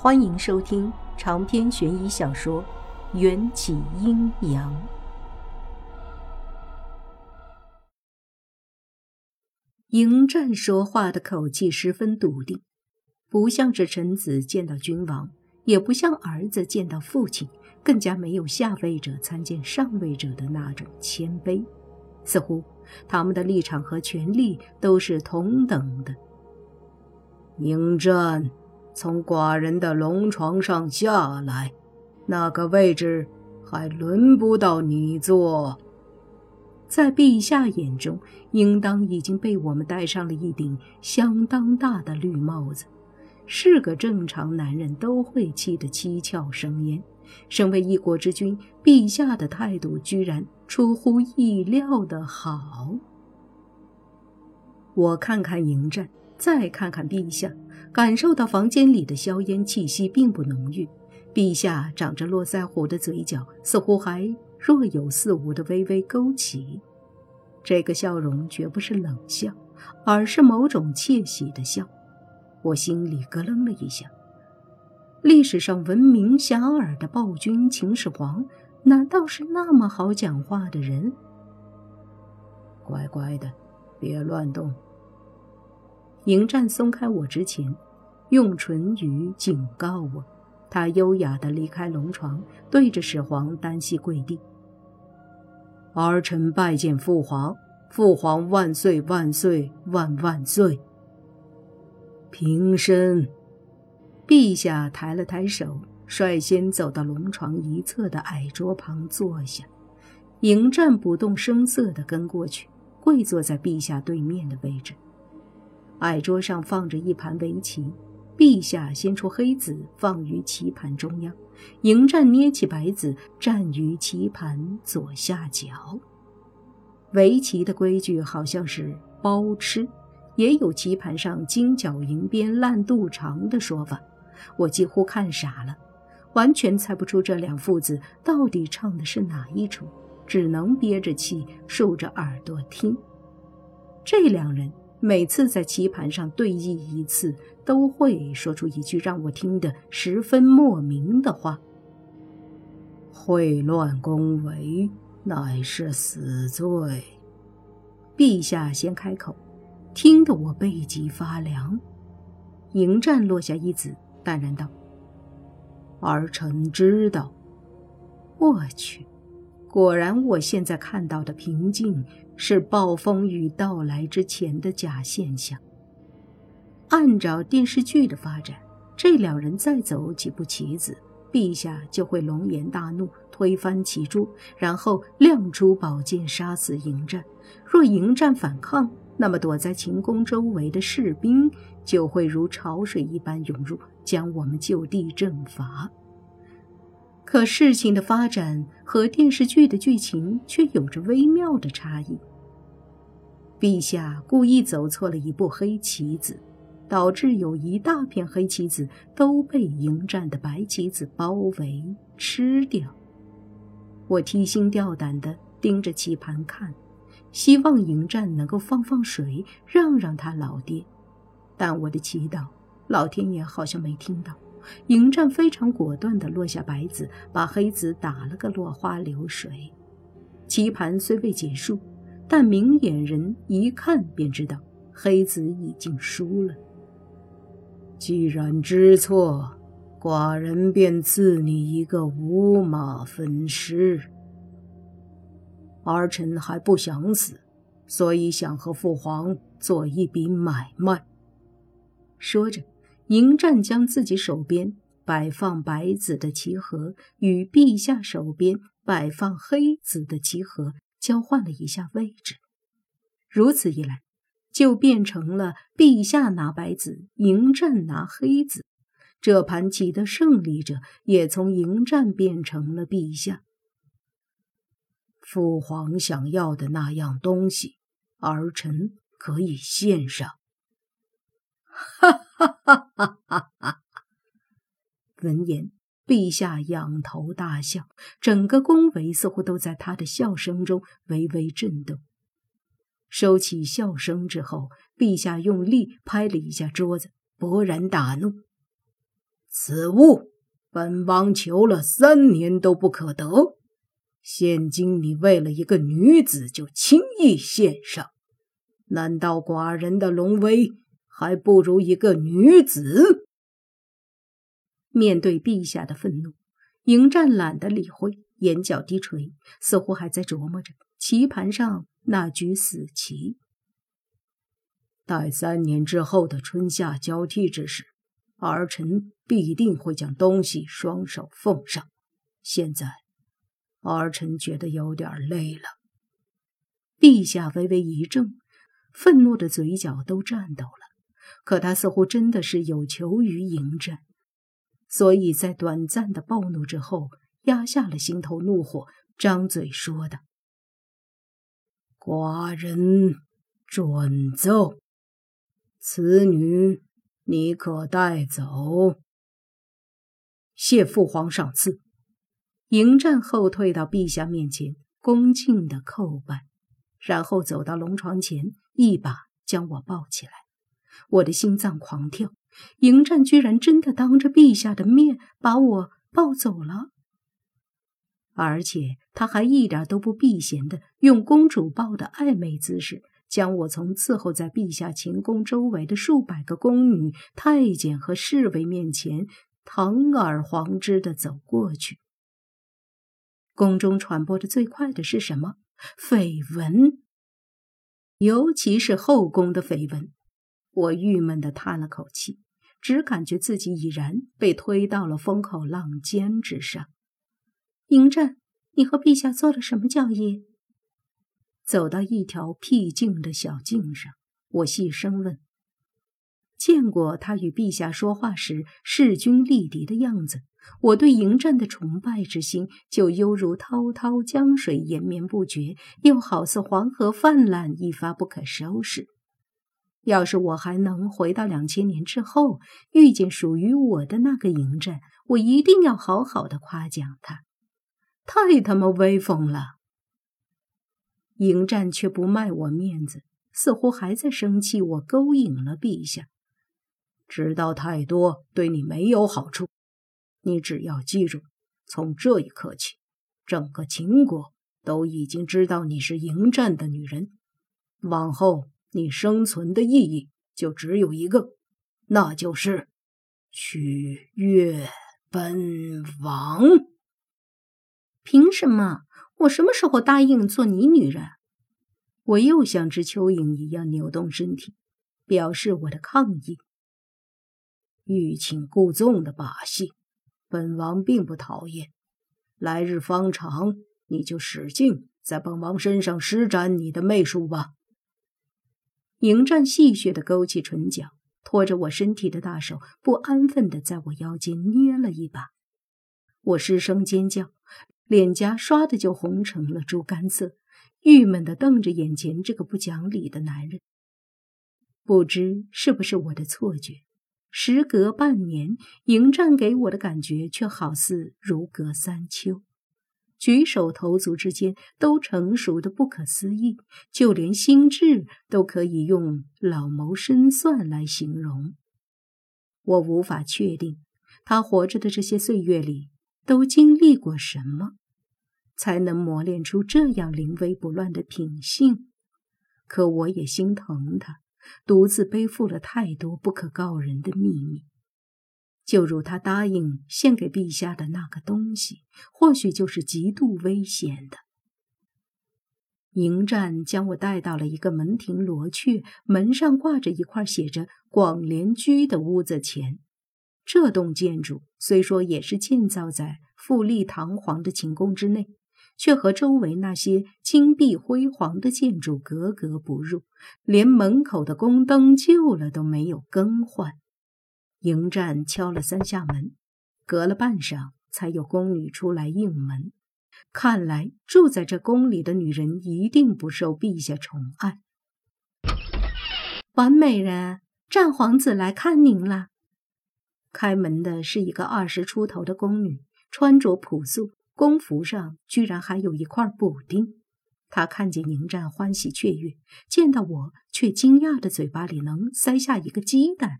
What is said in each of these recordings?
欢迎收听长篇悬疑小说《缘起阴阳》。迎战说话的口气十分笃定，不像是臣子见到君王，也不像儿子见到父亲，更加没有下位者参见上位者的那种谦卑。似乎他们的立场和权力都是同等的。迎战。从寡人的龙床上下来，那个位置还轮不到你坐。在陛下眼中，应当已经被我们戴上了一顶相当大的绿帽子，是个正常男人都会气得七窍生烟。身为一国之君，陛下的态度居然出乎意料的好。我看看迎战。再看看陛下，感受到房间里的硝烟气息并不浓郁。陛下长着络腮胡的嘴角似乎还若有似无的微微勾起，这个笑容绝不是冷笑，而是某种窃喜的笑。我心里咯楞了一下。历史上闻名遐迩的暴君秦始皇，难道是那么好讲话的人？乖乖的，别乱动。迎战松开我之前，用唇语警告我。他优雅地离开龙床，对着始皇单膝跪地：“儿臣拜见父皇，父皇万岁万岁万万岁！”平身。陛下抬了抬手，率先走到龙床一侧的矮桌旁坐下。迎战不动声色地跟过去，跪坐在陛下对面的位置。矮桌上放着一盘围棋，陛下先出黑子放于棋盘中央，迎战捏起白子站于棋盘左下角。围棋的规矩好像是包吃，也有棋盘上金角银边烂肚肠的说法。我几乎看傻了，完全猜不出这两父子到底唱的是哪一出，只能憋着气竖着耳朵听。这两人。每次在棋盘上对弈一次，都会说出一句让我听得十分莫名的话：“秽乱宫闱，乃是死罪。”陛下先开口，听得我背脊发凉。迎战落下一子，淡然道：“儿臣知道。”我去。果然，我现在看到的平静是暴风雨到来之前的假现象。按照电视剧的发展，这两人再走几步棋子，陛下就会龙颜大怒，推翻棋桌，然后亮出宝剑杀死迎战。若迎战反抗，那么躲在秦宫周围的士兵就会如潮水一般涌入，将我们就地正法。可事情的发展和电视剧的剧情却有着微妙的差异。陛下故意走错了一步黑棋子，导致有一大片黑棋子都被迎战的白棋子包围吃掉。我提心吊胆地盯着棋盘看，希望迎战能够放放水，让让他老爹。但我的祈祷，老天爷好像没听到。迎战非常果断地落下白子，把黑子打了个落花流水。棋盘虽未结束，但明眼人一看便知道黑子已经输了。既然知错，寡人便赐你一个五马分尸。儿臣还不想死，所以想和父皇做一笔买卖。说着。迎战将自己手边摆放白子的棋盒与陛下手边摆放黑子的棋盒交换了一下位置，如此一来，就变成了陛下拿白子，迎战拿黑子。这盘棋的胜利者也从迎战变成了陛下。父皇想要的那样东西，儿臣可以献上。哈哈哈哈哈哈！闻言，陛下仰头大笑，整个宫闱似乎都在他的笑声中微微震动。收起笑声之后，陛下用力拍了一下桌子，勃然大怒：“此物本王求了三年都不可得，现今你为了一个女子就轻易献上，难道寡人的龙威还不如一个女子？面对陛下的愤怒，迎战懒得理会，眼角低垂，似乎还在琢磨着棋盘上那局死棋。待三年之后的春夏交替之时，儿臣必定会将东西双手奉上。现在，儿臣觉得有点累了。陛下微微一怔，愤怒的嘴角都颤抖了。可他似乎真的是有求于迎战，所以在短暂的暴怒之后，压下了心头怒火，张嘴说道：“寡人准奏。”此女，你可带走。谢父皇赏赐。迎战后退到陛下面前，恭敬的叩拜，然后走到龙床前，一把将我抱起来。我的心脏狂跳，迎战居然真的当着陛下的面把我抱走了，而且他还一点都不避嫌的用公主抱的暧昧姿势。将我从伺候在陛下寝宫周围的数百个宫女、太监和侍卫面前堂而皇之的走过去。宫中传播的最快的是什么？绯闻，尤其是后宫的绯闻。我郁闷的叹了口气，只感觉自己已然被推到了风口浪尖之上。嬴战，你和陛下做了什么交易？走到一条僻静的小径上，我细声问：“见过他与陛下说话时势均力敌的样子，我对迎战的崇拜之心就犹如滔滔江水延绵不绝，又好似黄河泛滥一发不可收拾。要是我还能回到两千年之后，遇见属于我的那个迎战，我一定要好好的夸奖他。太他妈威风了！”迎战却不卖我面子，似乎还在生气我勾引了陛下。知道太多对你没有好处，你只要记住，从这一刻起，整个秦国都已经知道你是迎战的女人。往后你生存的意义就只有一个，那就是取悦本王。凭什么？我什么时候答应做你女人？我又像只蚯蚓一样扭动身体，表示我的抗议。欲擒故纵的把戏，本王并不讨厌。来日方长，你就使劲在本王身上施展你的媚术吧。迎战戏谑的勾起唇角，拖着我身体的大手不安分的在我腰间捏了一把，我失声尖叫。脸颊唰的就红成了猪肝色，郁闷的瞪着眼前这个不讲理的男人。不知是不是我的错觉，时隔半年，迎战给我的感觉却好似如隔三秋，举手投足之间都成熟的不可思议，就连心智都可以用老谋深算来形容。我无法确定他活着的这些岁月里。都经历过什么，才能磨练出这样临危不乱的品性？可我也心疼他，独自背负了太多不可告人的秘密。就如他答应献给陛下的那个东西，或许就是极度危险的。迎战将我带到了一个门庭罗雀、门上挂着一块写着“广联居”的屋子前。这栋建筑虽说也是建造在富丽堂皇的寝宫之内，却和周围那些金碧辉煌的建筑格格不入，连门口的宫灯旧了都没有更换。迎战敲了三下门，隔了半晌才有宫女出来应门。看来住在这宫里的女人一定不受陛下宠爱。完美人，战皇子来看您了。开门的是一个二十出头的宫女，穿着朴素，宫服上居然还有一块补丁。她看见迎战，欢喜雀跃；见到我，却惊讶的嘴巴里能塞下一个鸡蛋。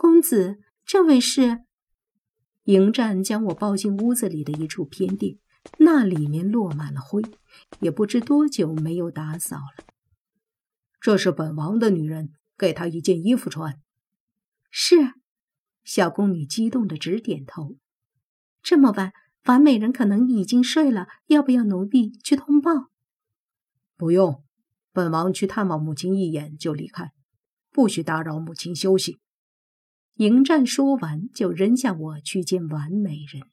公子，这位是迎战将我抱进屋子里的一处偏殿，那里面落满了灰，也不知多久没有打扫了。这是本王的女人，给她一件衣服穿。是，小宫女激动的直点头。这么晚，樊美人可能已经睡了，要不要奴婢去通报？不用，本王去探望母亲一眼就离开，不许打扰母亲休息。迎战说完，就扔下我去见完美人。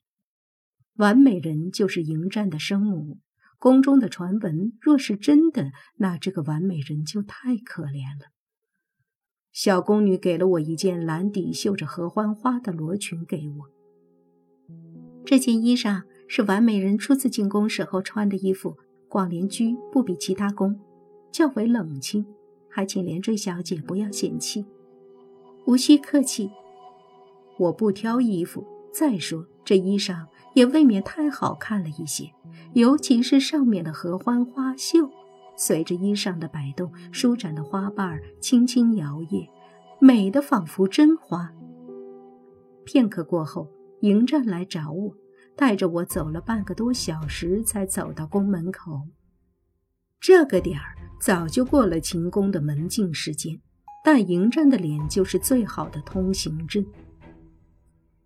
完美人就是迎战的生母。宫中的传闻若是真的，那这个完美人就太可怜了。小宫女给了我一件蓝底绣着合欢花的罗裙，给我。这件衣裳是完美人初次进宫时候穿的衣服。广莲居不比其他宫，较为冷清，还请连坠小姐不要嫌弃。无需客气，我不挑衣服。再说这衣裳也未免太好看了一些，尤其是上面的合欢花绣，随着衣裳的摆动，舒展的花瓣轻轻摇曳，美得仿佛真花。片刻过后，迎战来找我，带着我走了半个多小时，才走到宫门口。这个点儿早就过了秦宫的门禁时间。但迎战的脸就是最好的通行证。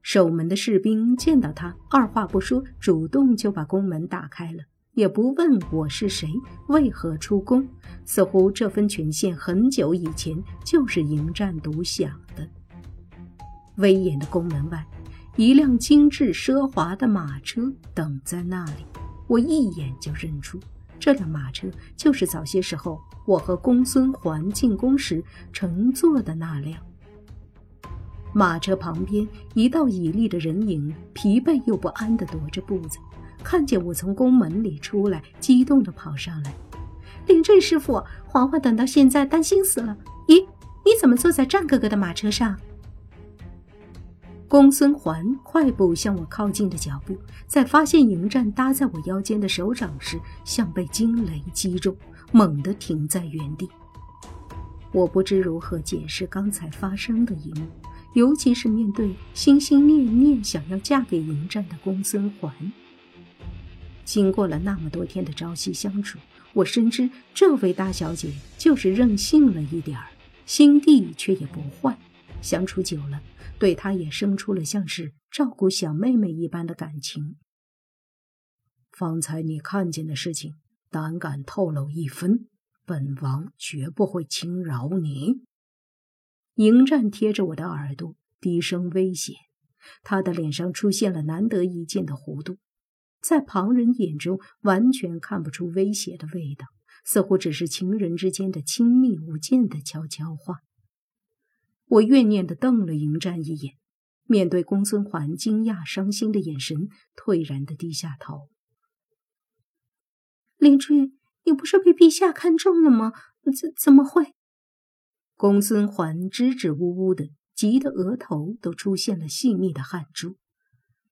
守门的士兵见到他，二话不说，主动就把宫门打开了，也不问我是谁，为何出宫，似乎这份权限很久以前就是迎战独享的。威严的宫门外，一辆精致奢华的马车等在那里，我一眼就认出。这辆马车就是早些时候我和公孙环进宫时乘坐的那辆。马车旁边一道绮丽的人影，疲惫又不安地踱着步子，看见我从宫门里出来，激动地跑上来：“林坠师傅，嬛嬛等到现在担心死了。咦，你怎么坐在战哥哥的马车上？”公孙环快步向我靠近的脚步，在发现迎战搭在我腰间的手掌时，像被惊雷击中，猛地停在原地。我不知如何解释刚才发生的一幕，尤其是面对心心念念想要嫁给迎战的公孙环。经过了那么多天的朝夕相处，我深知这位大小姐就是任性了一点儿，心地却也不坏。相处久了。对他也生出了像是照顾小妹妹一般的感情。方才你看见的事情，胆敢透露一分，本王绝不会轻饶你。迎战贴着我的耳朵，低声威胁。他的脸上出现了难得一见的弧度，在旁人眼中完全看不出威胁的味道，似乎只是情人之间的亲密无间的悄悄话。我怨念地瞪了迎战一眼，面对公孙环惊讶、伤心的眼神，颓然地低下头。林坠，你不是被陛下看中了吗？怎怎么会？公孙环支支吾吾的，急得额头都出现了细密的汗珠。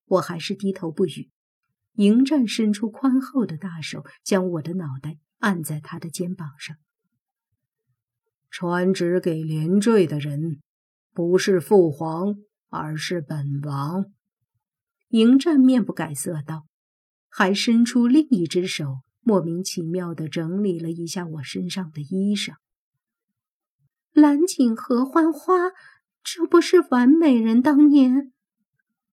我还是低头不语。迎战伸出宽厚的大手，将我的脑袋按在他的肩膀上。传旨给连坠的人。不是父皇，而是本王。迎战面不改色道，还伸出另一只手，莫名其妙地整理了一下我身上的衣裳。蓝锦合欢花，这不是完美人当年？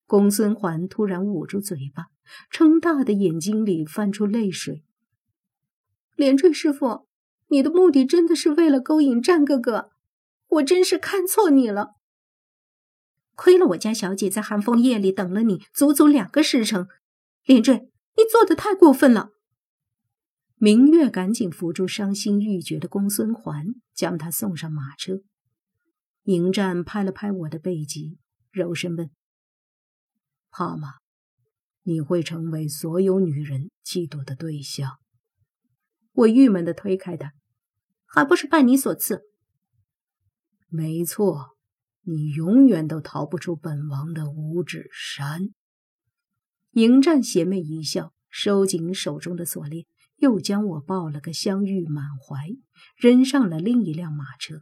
公孙环突然捂住嘴巴，撑大的眼睛里泛出泪水。连坠师傅，你的目的真的是为了勾引战哥哥？我真是看错你了。亏了我家小姐在寒风夜里等了你足足两个时辰，连坠，你做的太过分了。明月赶紧扶住伤心欲绝的公孙环，将他送上马车。迎战拍了拍我的背脊，柔声问：“怕吗？你会成为所有女人嫉妒的对象。”我郁闷的推开他，还不是拜你所赐。没错，你永远都逃不出本王的五指山。迎战邪魅一笑，收紧手中的锁链，又将我抱了个香玉满怀，扔上了另一辆马车。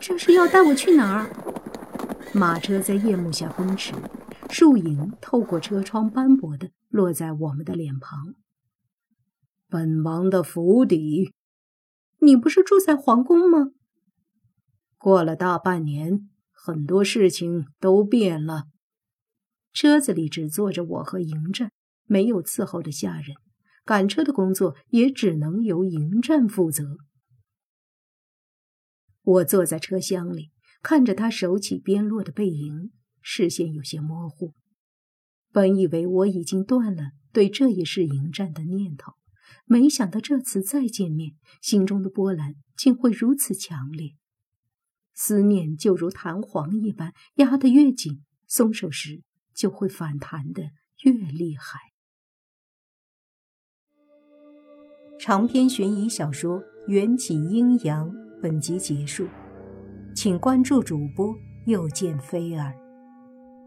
这是要带我去哪儿？马车在夜幕下奔驰，树影透过车窗斑驳的落在我们的脸庞。本王的府邸，你不是住在皇宫吗？过了大半年，很多事情都变了。车子里只坐着我和迎战，没有伺候的下人，赶车的工作也只能由迎战负责。我坐在车厢里，看着他手起边落的背影，视线有些模糊。本以为我已经断了对这一世迎战的念头，没想到这次再见面，心中的波澜竟会如此强烈。思念就如弹簧一般，压得越紧，松手时就会反弹的越厉害。长篇悬疑小说《缘起阴阳》。本集结束，请关注主播，又见菲儿，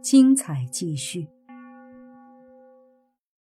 精彩继续。